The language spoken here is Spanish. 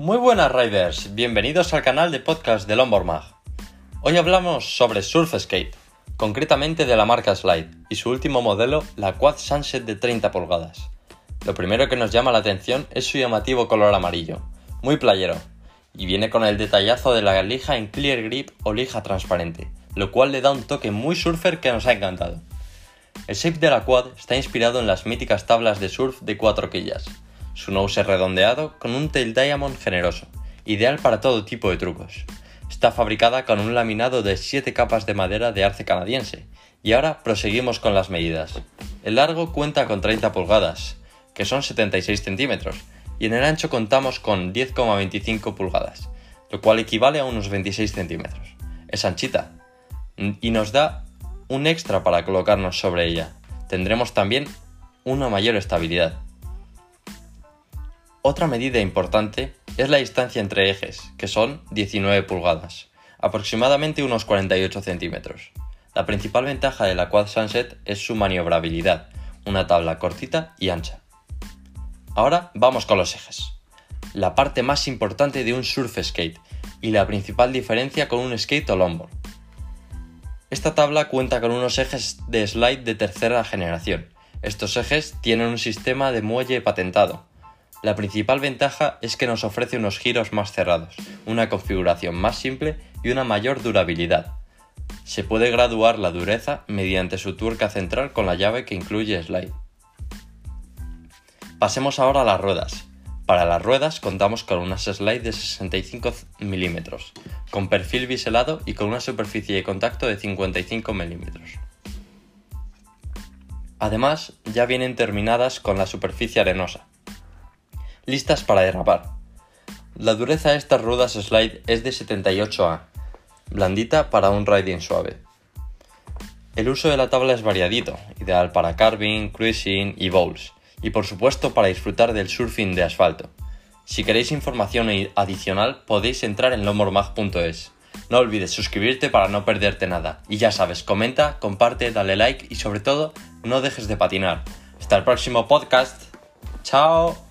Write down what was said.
Muy buenas riders, bienvenidos al canal de podcast de Lombard Mag. Hoy hablamos sobre Surf Skate, concretamente de la marca Slide y su último modelo, la Quad Sunset de 30 pulgadas. Lo primero que nos llama la atención es su llamativo color amarillo, muy playero, y viene con el detallazo de la lija en clear grip o lija transparente, lo cual le da un toque muy surfer que nos ha encantado. El shape de la quad está inspirado en las míticas tablas de surf de cuatro quillas. Su nose es redondeado con un tail diamond generoso, ideal para todo tipo de trucos. Está fabricada con un laminado de 7 capas de madera de arce canadiense. Y ahora proseguimos con las medidas. El largo cuenta con 30 pulgadas, que son 76 centímetros, y en el ancho contamos con 10,25 pulgadas, lo cual equivale a unos 26 centímetros. Es anchita y nos da un extra para colocarnos sobre ella. Tendremos también una mayor estabilidad. Otra medida importante es la distancia entre ejes, que son 19 pulgadas, aproximadamente unos 48 centímetros. La principal ventaja de la Quad Sunset es su maniobrabilidad, una tabla cortita y ancha. Ahora vamos con los ejes. La parte más importante de un surf skate y la principal diferencia con un skate o longboard. Esta tabla cuenta con unos ejes de slide de tercera generación. Estos ejes tienen un sistema de muelle patentado, la principal ventaja es que nos ofrece unos giros más cerrados, una configuración más simple y una mayor durabilidad. Se puede graduar la dureza mediante su tuerca central con la llave que incluye slide. Pasemos ahora a las ruedas. Para las ruedas contamos con unas slide de 65 mm, con perfil biselado y con una superficie de contacto de 55 mm. Además, ya vienen terminadas con la superficie arenosa, listas para derrapar. La dureza de estas ruedas slide es de 78A, blandita para un riding suave. El uso de la tabla es variadito, ideal para carving, cruising y bowls, y por supuesto para disfrutar del surfing de asfalto. Si queréis información adicional podéis entrar en lomormag.es. No olvides suscribirte para no perderte nada. Y ya sabes, comenta, comparte, dale like y sobre todo no dejes de patinar. Hasta el próximo podcast. Chao.